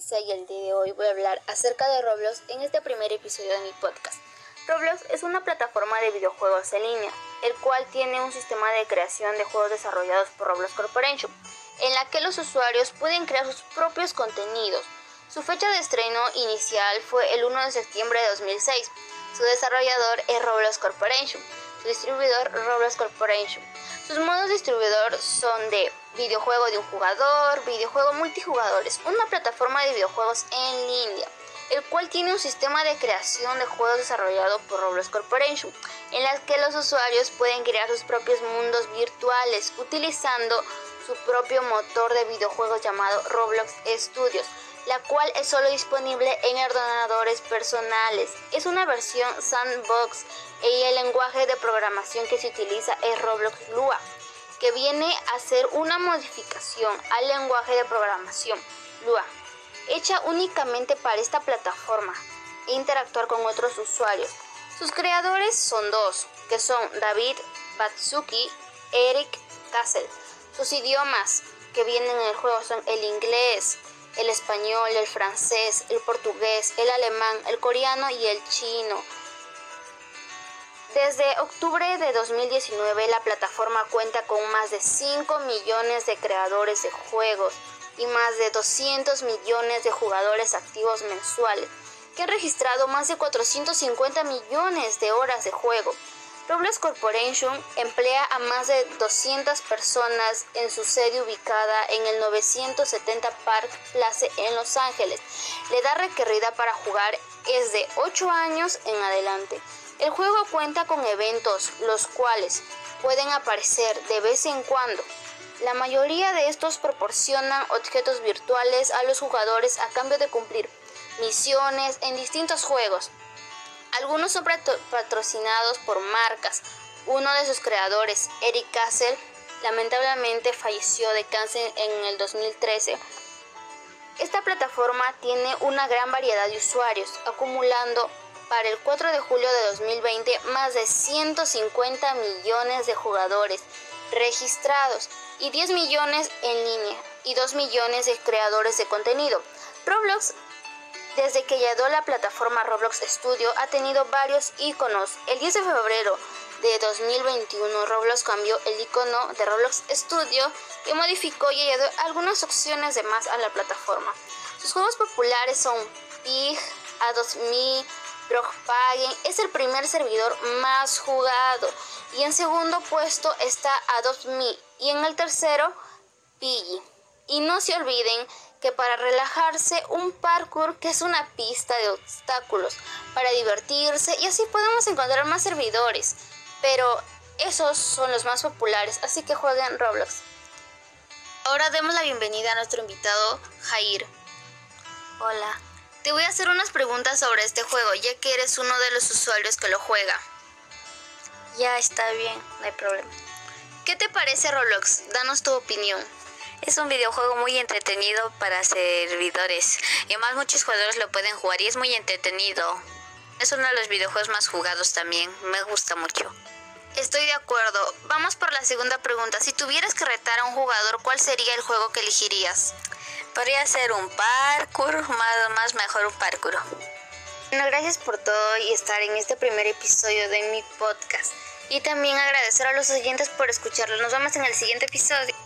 Y el día de hoy voy a hablar acerca de Roblox en este primer episodio de mi podcast. Roblox es una plataforma de videojuegos en línea, el cual tiene un sistema de creación de juegos desarrollados por Roblox Corporation, en la que los usuarios pueden crear sus propios contenidos. Su fecha de estreno inicial fue el 1 de septiembre de 2006. Su desarrollador es Roblox Corporation, su distribuidor Roblox Corporation. Sus modos distribuidor son de videojuego de un jugador, videojuego multijugadores, una plataforma de videojuegos en línea, el cual tiene un sistema de creación de juegos desarrollado por Roblox Corporation, en la que los usuarios pueden crear sus propios mundos virtuales utilizando su propio motor de videojuegos llamado Roblox Studios, la cual es solo disponible en ordenadores personales. Es una versión sandbox y el lenguaje de programación que se utiliza es Roblox Lua que viene a ser una modificación al lenguaje de programación Lua, hecha únicamente para esta plataforma e interactuar con otros usuarios. Sus creadores son dos, que son David Batsuki Eric Kassel. Sus idiomas que vienen en el juego son el inglés, el español, el francés, el portugués, el alemán, el coreano y el chino. Desde octubre de 2019 la plataforma cuenta con más de 5 millones de creadores de juegos y más de 200 millones de jugadores activos mensuales, que han registrado más de 450 millones de horas de juego. Roblox Corporation emplea a más de 200 personas en su sede ubicada en el 970 Park Place en Los Ángeles. La edad requerida para jugar es de 8 años en adelante. El juego cuenta con eventos, los cuales pueden aparecer de vez en cuando. La mayoría de estos proporcionan objetos virtuales a los jugadores a cambio de cumplir misiones en distintos juegos. Algunos son patrocinados por marcas. Uno de sus creadores, Eric Castle, lamentablemente falleció de cáncer en el 2013. Esta plataforma tiene una gran variedad de usuarios, acumulando para el 4 de julio de 2020 más de 150 millones de jugadores registrados y 10 millones en línea y 2 millones de creadores de contenido. Roblox, desde que llegó la plataforma Roblox Studio, ha tenido varios iconos. El 10 de febrero de 2021, Roblox cambió el icono de Roblox Studio y modificó y añadió algunas opciones de más a la plataforma. Sus juegos populares son Pig, A2000, Blockpagen es el primer servidor más jugado y en segundo puesto está Adopt.me y en el tercero Piggy. Y no se olviden que para relajarse un parkour que es una pista de obstáculos para divertirse y así podemos encontrar más servidores. Pero esos son los más populares, así que jueguen Roblox. Ahora demos la bienvenida a nuestro invitado Jair. Hola. Te voy a hacer unas preguntas sobre este juego, ya que eres uno de los usuarios que lo juega. Ya está bien, no hay problema. ¿Qué te parece Roblox? Danos tu opinión. Es un videojuego muy entretenido para servidores y además muchos jugadores lo pueden jugar y es muy entretenido. Es uno de los videojuegos más jugados también, me gusta mucho. Estoy de acuerdo. Vamos por la segunda pregunta. Si tuvieras que retar a un jugador, ¿cuál sería el juego que elegirías? Podría ser un parkour, más, más mejor un parkour. Bueno, gracias por todo y estar en este primer episodio de mi podcast. Y también agradecer a los oyentes por escucharlo. Nos vemos en el siguiente episodio.